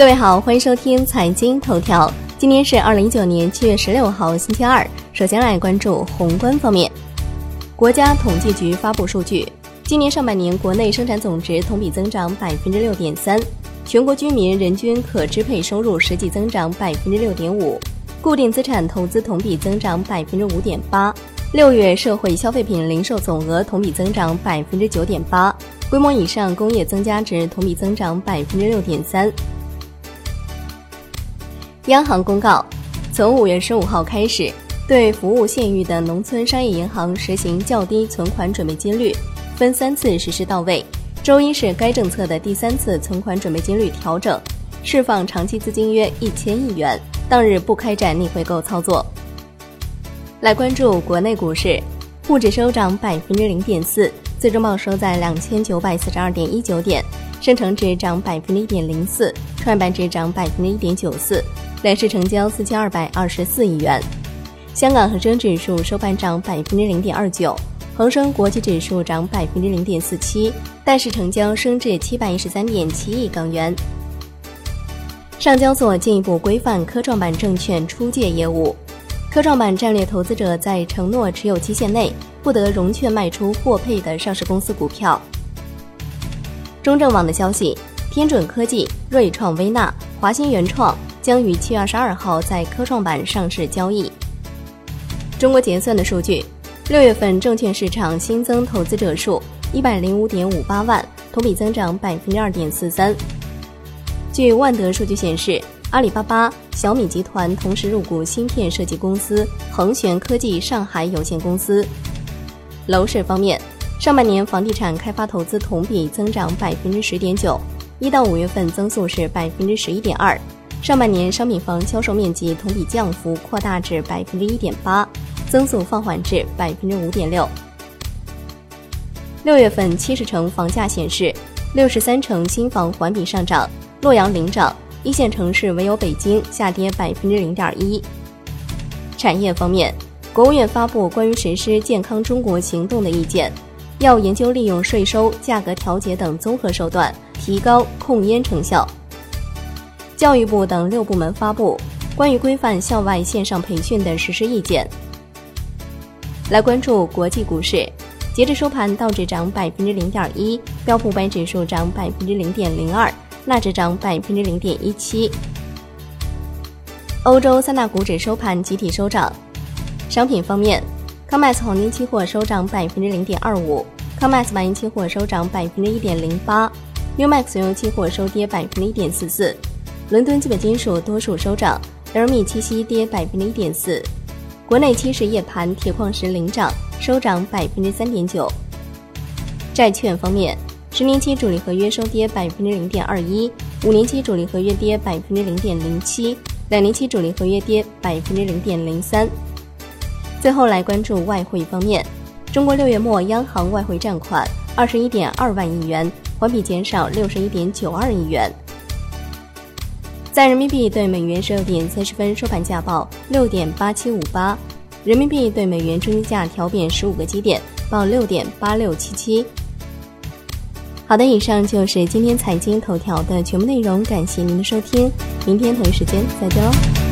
各位好，欢迎收听财经头条。今天是二零一九年七月十六号，星期二。首先来关注宏观方面。国家统计局发布数据，今年上半年国内生产总值同比增长百分之六点三，全国居民人均可支配收入实际增长百分之六点五，固定资产投资同比增长百分之五点八。六月社会消费品零售总额同比增长百分之九点八，规模以上工业增加值同比增长百分之六点三。央行公告，从五月十五号开始，对服务县域的农村商业银行实行较低存款准备金率，分三次实施到位。周一是该政策的第三次存款准备金率调整，释放长期资金约一千亿元，当日不开展逆回购操作。来关注国内股市，沪指收涨百分之零点四，最终报收在两千九百四十二点一九点，深成指涨百分之一点零四，创业板指涨百分之一点九四。两市成交四千二百二十四亿元，香港恒生指数收盘涨百分之零点二九，恒生国际指数涨百分之零点四七，但是成交升至七百一十三点七亿港元。上交所进一步规范科创板证券出借业务，科创板战略投资者在承诺持有期限内不得融券卖出获配的上市公司股票。中证网的消息，天准科技、瑞创微纳、华兴原创。将于七月二十二号在科创板上市交易。中国结算的数据，六月份证券市场新增投资者数一百零五点五八万，同比增长百分之二点四三。据万德数据显示，阿里巴巴、小米集团同时入股芯片设计公司恒玄科技上海有限公司。楼市方面，上半年房地产开发投资同比增长百分之十点九，一到五月份增速是百分之十一点二。上半年商品房销售面积同比降幅扩大至百分之一点八，增速放缓至百分之五点六。六月份七十城房价显示，六十三城新房环比上涨，洛阳领涨，一线城市唯有北京下跌百分之零点一。产业方面，国务院发布关于实施健康中国行动的意见，要研究利用税收、价格调节等综合手段，提高控烟成效。教育部等六部门发布关于规范校外线上培训的实施意见。来关注国际股市，截至收盘，道指涨百分之零点一，标普五百指数涨百分之零点零二，纳指涨百分之零点一七。欧洲三大股指收盘集体收涨。商品方面，康麦斯黄金期货收涨百分之零点二五，康麦斯白银期货收涨百分之一点零八，Umax 原油期货收跌百分之一点四四。伦敦基本金属多数收涨，LME 七锡跌百分之一点四。国内期市夜盘，铁矿石领涨，收涨百分之三点九。债券方面，十年期主力合约收跌百分之零点二一，五年期主力合约跌百分之零点零七，两年期主力合约跌百分之零点零三。最后来关注外汇方面，中国六月末央行外汇占款二十一点二万亿元，环比减少六十一点九二亿元。在人民币对美元十六点三十分收盘价报六点八七五八，人民币对美元中间价调贬十五个基点，报六点八六七七。好的，以上就是今天财经头条的全部内容，感谢您的收听，明天同一时间再见喽。